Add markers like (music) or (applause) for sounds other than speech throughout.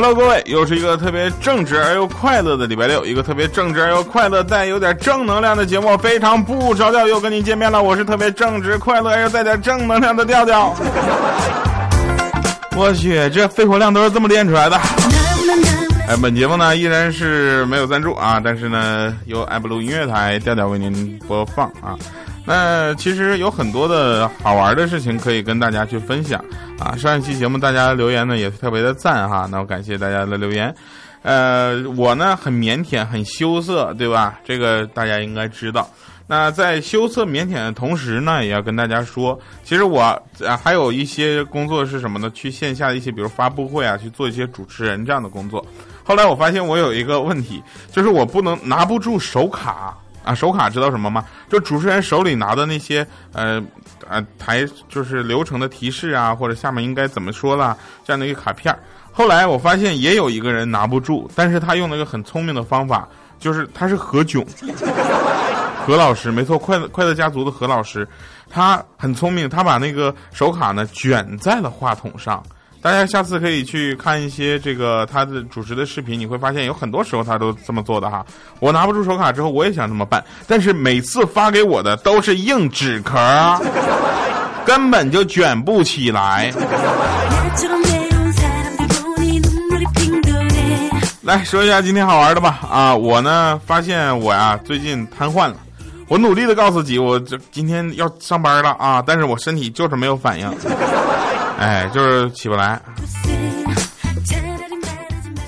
Hello，各位，又是一个特别正直而又快乐的礼拜六，一个特别正直而又快乐但有点正能量的节目，非常不着调又跟您见面了。我是特别正直、快乐而又带点正能量的调调。(laughs) 我去，这肺活量都是这么练出来的。哎，本节目呢依然是没有赞助啊，但是呢由爱布鲁音乐台调调为您播放啊。那其实有很多的好玩的事情可以跟大家去分享啊！上一期节目大家留言呢也特别的赞哈，那我感谢大家的留言。呃，我呢很腼腆，很羞涩，对吧？这个大家应该知道。那在羞涩腼腆的同时呢，也要跟大家说，其实我还有一些工作是什么呢？去线下的一些，比如发布会啊，去做一些主持人这样的工作。后来我发现我有一个问题，就是我不能拿不住手卡。啊，手卡知道什么吗？就主持人手里拿的那些，呃，呃，台就是流程的提示啊，或者下面应该怎么说啦，这样的一个卡片后来我发现也有一个人拿不住，但是他用了一个很聪明的方法，就是他是何炅，(laughs) 何老师，没错，快乐快乐家族的何老师，他很聪明，他把那个手卡呢卷在了话筒上。大家下次可以去看一些这个他的主持的视频，你会发现有很多时候他都这么做的哈。我拿不出手卡之后，我也想这么办，但是每次发给我的都是硬纸壳，(laughs) 根本就卷不起来。来说一下今天好玩的吧啊！我呢发现我呀最近瘫痪了，我努力的告诉自己我这今天要上班了啊，但是我身体就是没有反应。哎，就是起不来。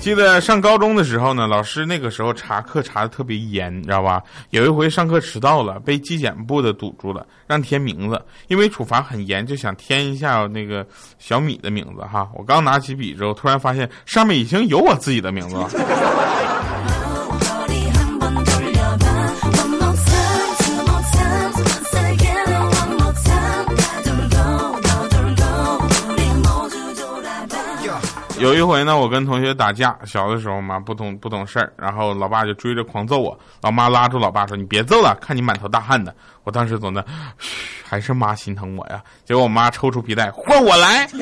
记得上高中的时候呢，老师那个时候查课查的特别严，你知道吧？有一回上课迟到了，被纪检部的堵住了，让填名字。因为处罚很严，就想填一下那个小米的名字哈。我刚拿起笔之后，突然发现上面已经有我自己的名字了。有一回呢，我跟同学打架，小的时候嘛，不懂不懂事儿，然后老爸就追着狂揍我，老妈拉住老爸说：“你别揍了，看你满头大汗的。”我当时总的，还是妈心疼我呀。结果我妈抽出皮带，换我来。(laughs)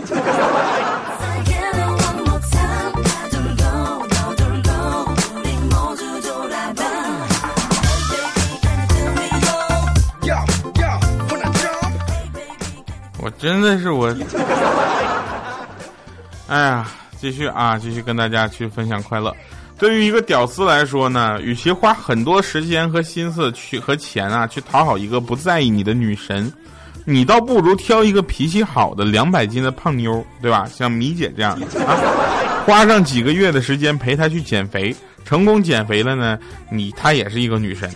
我真的是我，哎呀。继续啊，继续跟大家去分享快乐。对于一个屌丝来说呢，与其花很多时间和心思去和钱啊去讨好一个不在意你的女神，你倒不如挑一个脾气好的两百斤的胖妞，对吧？像米姐这样啊，花上几个月的时间陪她去减肥，成功减肥了呢，你她也是一个女神。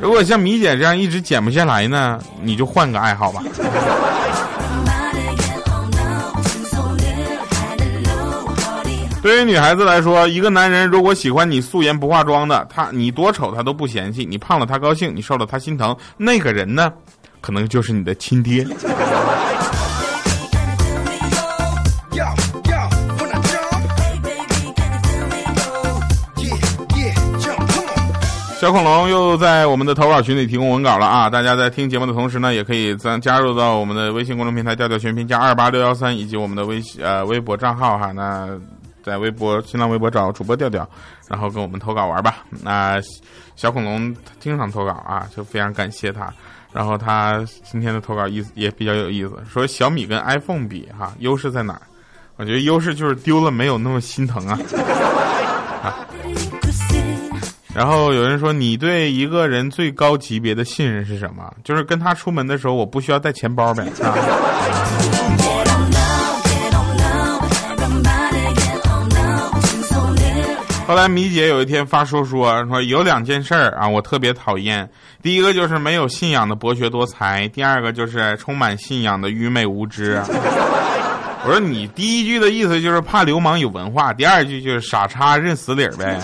如果像米姐这样一直减不下来呢，你就换个爱好吧。对于女孩子来说，一个男人如果喜欢你素颜不化妆的，他你多丑他都不嫌弃，你胖了他高兴，你瘦了他心疼，那个人呢，可能就是你的亲爹。小恐龙又在我们的投稿群里提供文稿了啊！大家在听节目的同时呢，也可以咱加入到我们的微信公众平台调调全拼加二八六幺三，以及我们的微信呃微博账号哈。那在微博、新浪微博找主播调调，然后跟我们投稿玩吧。那小恐龙经常投稿啊，就非常感谢他。然后他今天的投稿意思也比较有意思，说小米跟 iPhone 比哈，优势在哪儿？我觉得优势就是丢了没有那么心疼啊。然后有人说，你对一个人最高级别的信任是什么？就是跟他出门的时候，我不需要带钱包呗。啊后来米姐有一天发说说说有两件事儿啊，我特别讨厌。第一个就是没有信仰的博学多才，第二个就是充满信仰的愚昧无知。我说你第一句的意思就是怕流氓有文化，第二句就是傻叉认死理儿呗。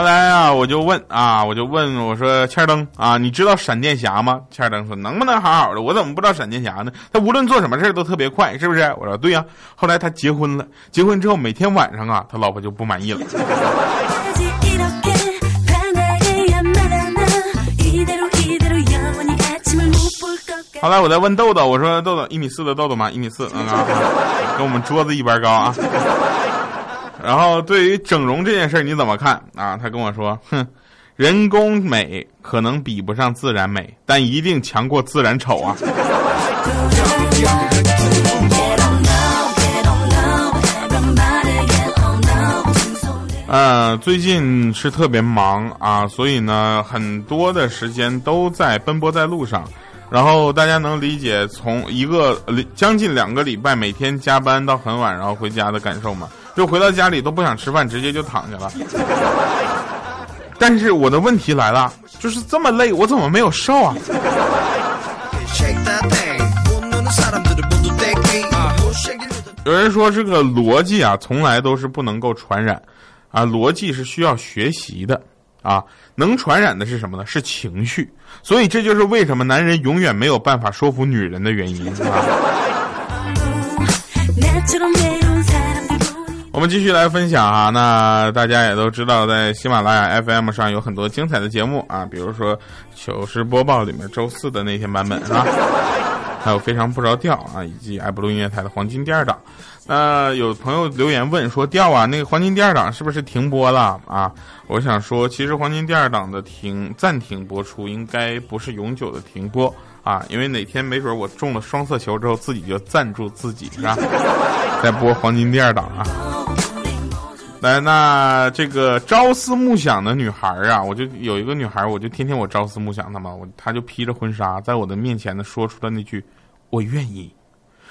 后来啊，我就问啊，我就问我说：“欠灯啊，你知道闪电侠吗？”欠灯说：“能不能好好的？我怎么不知道闪电侠呢？他无论做什么事都特别快，是不是？”我说：“对呀。”后来他结婚了，结婚之后每天晚上啊，他老婆就不满意了。(laughs) 后来我再问豆豆，我说豆豆一米四的豆豆吗？一米四，嗯啊，跟我们桌子一般高啊。然后对于整容这件事你怎么看啊？他跟我说，哼，人工美可能比不上自然美，但一定强过自然丑啊。(laughs) 呃，最近是特别忙啊，所以呢，很多的时间都在奔波在路上。然后大家能理解从一个将近两个礼拜每天加班到很晚，然后回家的感受吗？就回到家里都不想吃饭，直接就躺下了。但是我的问题来了，就是这么累，我怎么没有瘦啊？有人说这个逻辑啊，从来都是不能够传染。啊，逻辑是需要学习的，啊，能传染的是什么呢？是情绪，所以这就是为什么男人永远没有办法说服女人的原因。啊。我们继续来分享啊，那大家也都知道，在喜马拉雅 FM 上有很多精彩的节目啊，比如说糗事播报里面周四的那天版本啊。(laughs) 还有非常不着调啊，以及爱布鲁音乐台的黄金第二档。那有朋友留言问说，调啊，那个黄金第二档是不是停播了啊？我想说，其实黄金第二档的停暂停播出应该不是永久的停播啊，因为哪天没准我中了双色球之后，自己就赞助自己是吧？再播黄金第二档啊。来，那这个朝思暮想的女孩啊，我就有一个女孩，我就天天我朝思暮想她嘛，我她就披着婚纱在我的面前呢，说出了那句“我愿意”。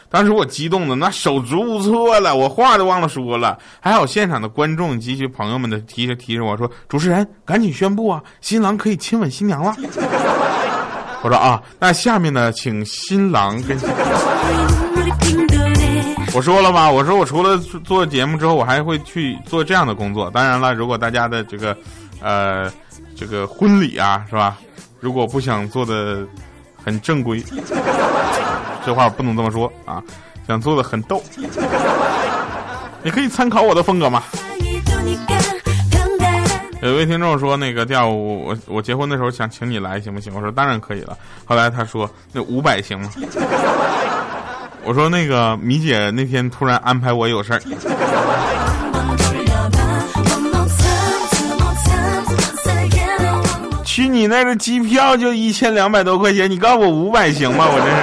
当时我激动的那手足无措了，我话都忘了说了。还好现场的观众及其朋友们的提着提着我说：“主持人，赶紧宣布啊，新郎可以亲吻新娘了。(laughs) ”我说啊，那下面呢，请新郎跟。(laughs) 我说了吧，我说我除了做节目之后，我还会去做这样的工作。当然了，如果大家的这个，呃，这个婚礼啊，是吧？如果不想做的很正规，(laughs) 这话不能这么说啊，想做的很逗，你可以参考我的风格嘛。有一位听众说，那个调我我结婚的时候想请你来，行不行？我说当然可以了。后来他说，那五百行吗？我说那个米姐那天突然安排我有事儿，去你那个机票就一千两百多块钱，你告诉我五百行吗？我这是。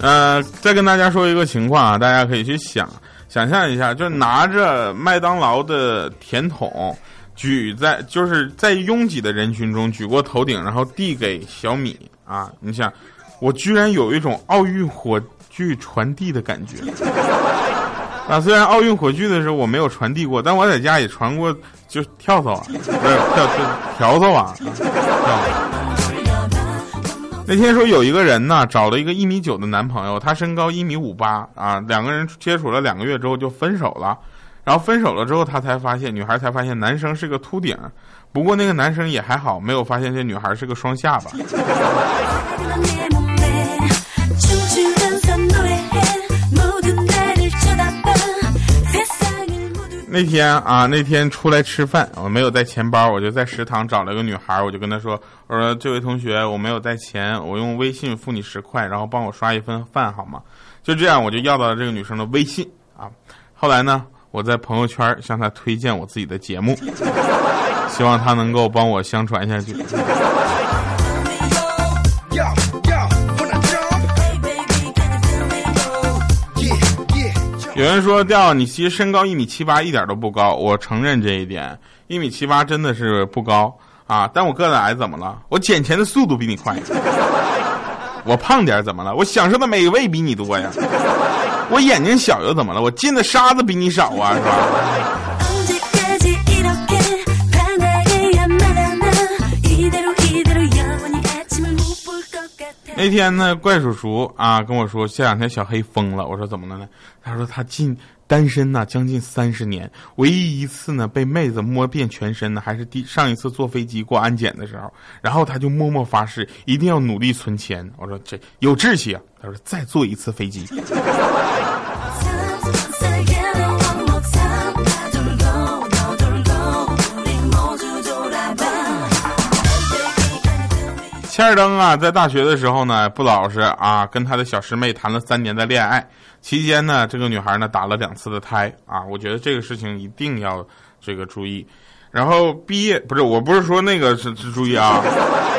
呃，再跟大家说一个情况啊，大家可以去想想象一下，就拿着麦当劳的甜筒，举在就是在拥挤的人群中举过头顶，然后递给小米。啊，你想，我居然有一种奥运火炬传递的感觉。啊，虽然奥运火炬的时候我没有传递过，但我在家也传过，就跳蚤啊，不是跳跳条蚤啊。那天说有一个人呢，找了一个一米九的男朋友，他身高一米五八啊，两个人接触了两个月之后就分手了。然后分手了之后，他才发现，女孩才发现男生是个秃顶。不过那个男生也还好，没有发现这女孩是个双下巴。那天啊，那天出来吃饭，我没有带钱包，我就在食堂找了个女孩，我就跟她说：“我说这位同学，我没有带钱，我用微信付你十块，然后帮我刷一份饭好吗？”就这样，我就要到了这个女生的微信啊。后来呢？我在朋友圈向她推荐我自己的节目，希望他能够帮我相传下去。有人说调你其实身高一米七八一点都不高，我承认这一点，一米七八真的是不高啊。但我个子矮怎么了？我捡钱的速度比你快。我胖点怎么了？我享受的美味比你多呀。我眼睛小又怎么了？我进的沙子比你少啊，是吧？那天呢，怪叔叔啊跟我说，这两天小黑疯了。我说怎么了呢？他说他近单身呢将近三十年，唯一一次呢被妹子摸遍全身呢，还是第上一次坐飞机过安检的时候。然后他就默默发誓，一定要努力存钱。我说这有志气啊。他说再坐一次飞机。千尔登啊，在大学的时候呢，不老实啊，跟他的小师妹谈了三年的恋爱，期间呢，这个女孩呢打了两次的胎啊，我觉得这个事情一定要这个注意。然后毕业不是，我不是说那个是是注意啊，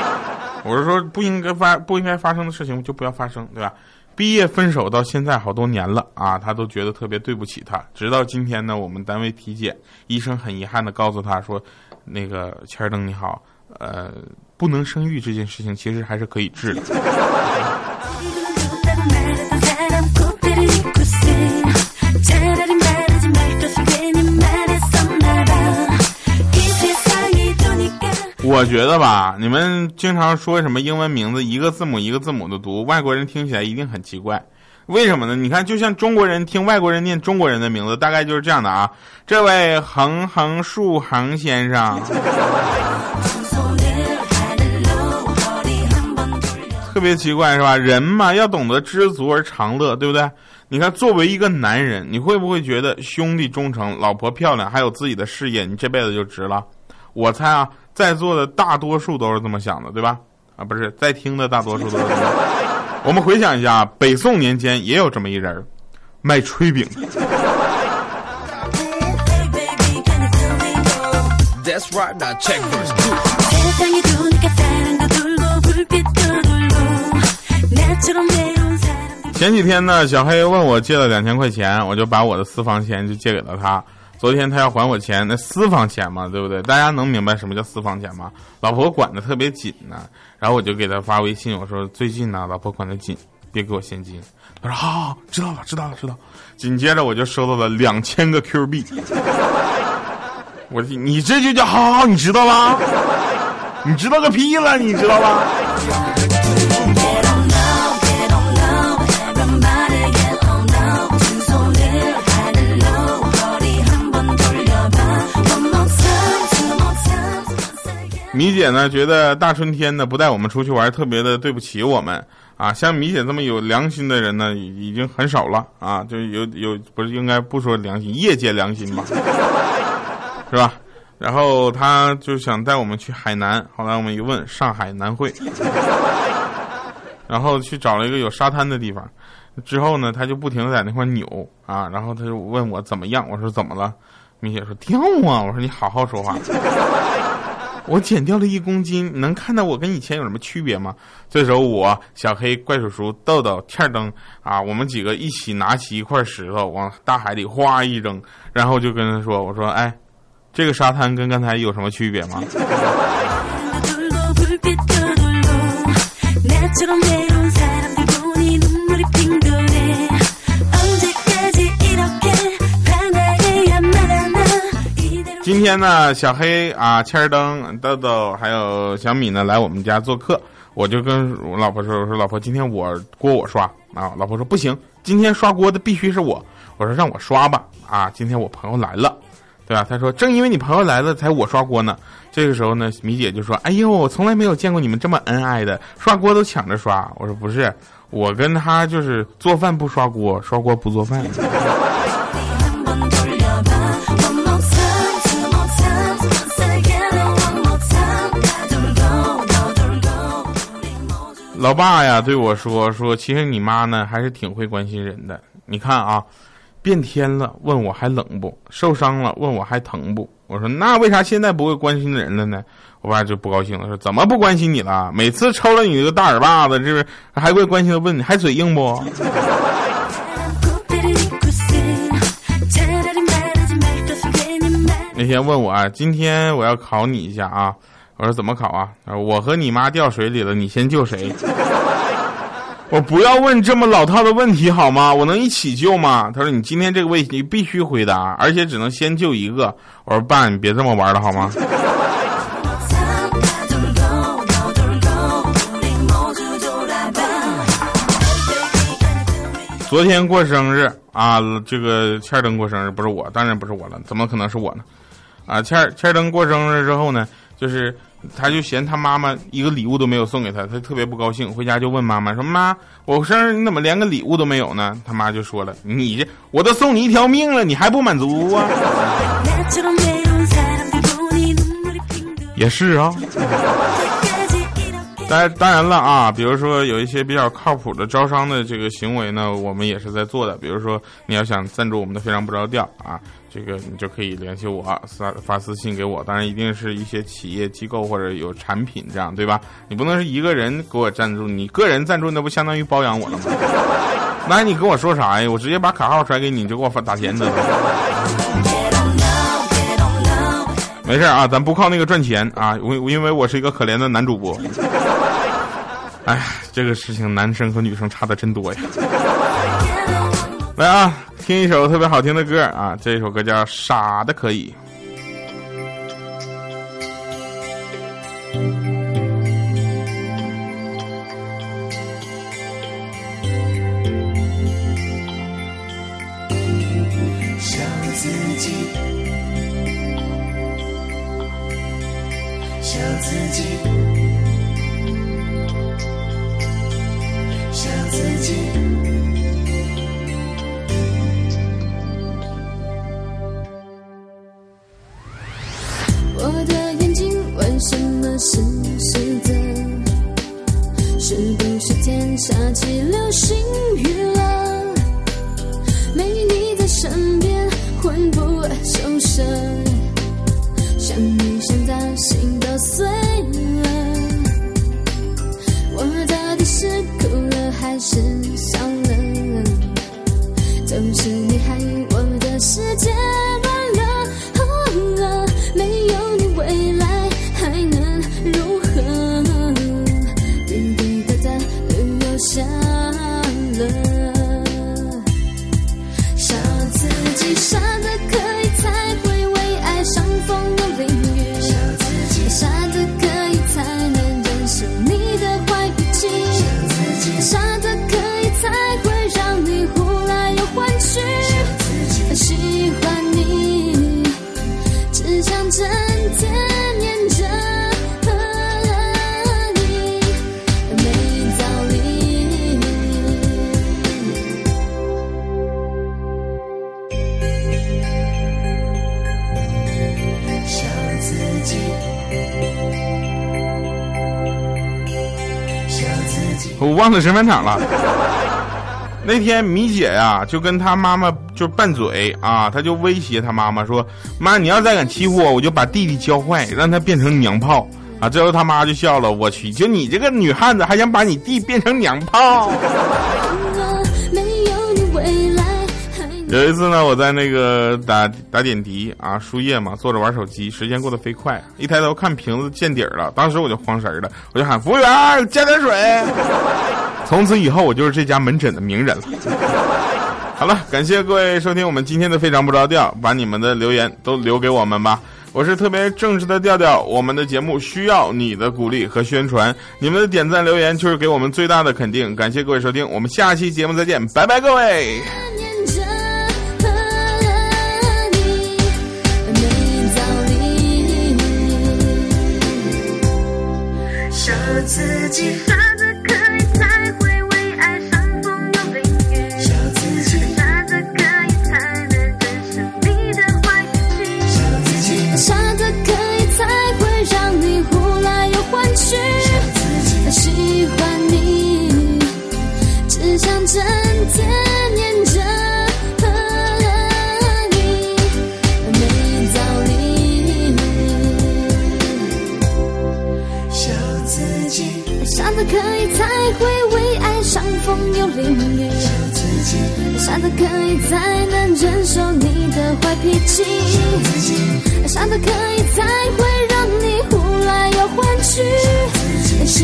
(laughs) 我是说不应该发不应该发生的事情就不要发生，对吧？毕业分手到现在好多年了啊，他都觉得特别对不起他。直到今天呢，我们单位体检，医生很遗憾的告诉他说：“那个千登你好，呃，不能生育这件事情其实还是可以治的。”我觉得吧，你们经常说什么英文名字一个字母一个字母的读，外国人听起来一定很奇怪。为什么呢？你看，就像中国人听外国人念中国人的名字，大概就是这样的啊。这位横横竖横先生，特别奇怪是吧？人嘛，要懂得知足而常乐，对不对？你看，作为一个男人，你会不会觉得兄弟忠诚、老婆漂亮，还有自己的事业，你这辈子就值了？我猜啊。在座的大多数都是这么想的，对吧？啊，不是，在听的大多数都是。我们回想一下，北宋年间也有这么一人，卖炊饼。前几天呢，小黑问我借了两千块钱，我就把我的私房钱就借给了他。昨天他要还我钱，那私房钱嘛，对不对？大家能明白什么叫私房钱吗？老婆管的特别紧呢，然后我就给他发微信，我说最近呢，老婆管的紧，别给我现金。他说好，好，知道了，知道了，知道。紧接着我就收到了两千个 Q 币。我你这就叫好好，你知道吧？你知道个屁了，你知道吧？米姐呢，觉得大春天的不带我们出去玩，特别的对不起我们啊。像米姐这么有良心的人呢，已经很少了啊。就有有不是应该不说良心，业界良心吧，(laughs) 是吧？然后他就想带我们去海南，后来我们一问，上海南汇，(laughs) 然后去找了一个有沙滩的地方。之后呢，他就不停的在那块扭啊，然后他就问我怎么样，我说怎么了？米姐说跳啊，我说你好好说话。(laughs) 我减掉了一公斤，能看到我跟以前有什么区别吗？这时候我小黑怪叔叔豆豆天灯啊，我们几个一起拿起一块石头往大海里哗一扔，然后就跟他说：“我说哎，这个沙滩跟刚才有什么区别吗？” (laughs) 今天呢，小黑啊，千儿灯、豆豆还有小米呢来我们家做客，我就跟我老婆说：“我说老婆，今天我锅我刷啊。”老婆说：“不行，今天刷锅的必须是我。”我说：“让我刷吧啊，今天我朋友来了，对吧？”他说：“正因为你朋友来了，才我刷锅呢。”这个时候呢，米姐就说：“哎呦，我从来没有见过你们这么恩爱的，刷锅都抢着刷。”我说：“不是，我跟他就是做饭不刷锅，刷锅不做饭。”老爸呀，对我说说，其实你妈呢还是挺会关心人的。你看啊，变天了问我还冷不？受伤了问我还疼不？我说那为啥现在不会关心人了呢？我爸就不高兴了，说怎么不关心你了？每次抽了你这个大耳巴子，是不是还会关心的问你还嘴硬不？那天问我啊，今天我要考你一下啊。我说怎么考啊？我和你妈掉水里了，你先救谁？(laughs) 我不要问这么老套的问题好吗？我能一起救吗？他说你今天这个问题必须回答，而且只能先救一个。我说爸，你别这么玩了好吗？(laughs) 昨天过生日啊，这个欠灯过生日不是我，当然不是我了，怎么可能是我呢？啊，欠欠灯过生日之后呢，就是。他就嫌他妈妈一个礼物都没有送给他，他特别不高兴。回家就问妈妈说：“妈，我生日你怎么连个礼物都没有呢？”他妈就说了：“你这我都送你一条命了，你还不满足啊？”也是啊。当当然了啊，比如说有一些比较靠谱的招商的这个行为呢，我们也是在做的。比如说你要想赞助我们的非常不着调啊，这个你就可以联系我，发发私信给我。当然一定是一些企业机构或者有产品这样，对吧？你不能是一个人给我赞助，你个人赞助那不相当于包养我了吗？那你跟我说啥呀？我直接把卡号甩给你，你就给我发打钱得了。没事啊，咱不靠那个赚钱啊，我因为我是一个可怜的男主播。哎，这个事情男生和女生差的真多呀。来啊，听一首特别好听的歌啊，这首歌叫《傻的可以》。我忘了审判场了。(laughs) 那天米姐呀，就跟他妈妈就拌嘴啊，她就威胁她妈妈说：“妈，你要再敢欺负我，我就把弟弟教坏，让他变成娘炮。”啊，最后他妈就笑了。我去，就你这个女汉子，还想把你弟变成娘炮？有一次呢，我在那个打打点滴啊，输液嘛，坐着玩手机，时间过得飞快，一抬头看瓶子见底儿了，当时我就慌神了，我就喊服务员加点水。(laughs) 从此以后，我就是这家门诊的名人了。(laughs) 好了，感谢各位收听我们今天的非常不着调，把你们的留言都留给我们吧。我是特别正直的调调，我们的节目需要你的鼓励和宣传，你们的点赞留言就是给我们最大的肯定。感谢各位收听，我们下期节目再见，拜拜，各位。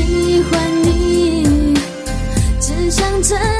喜欢你只想着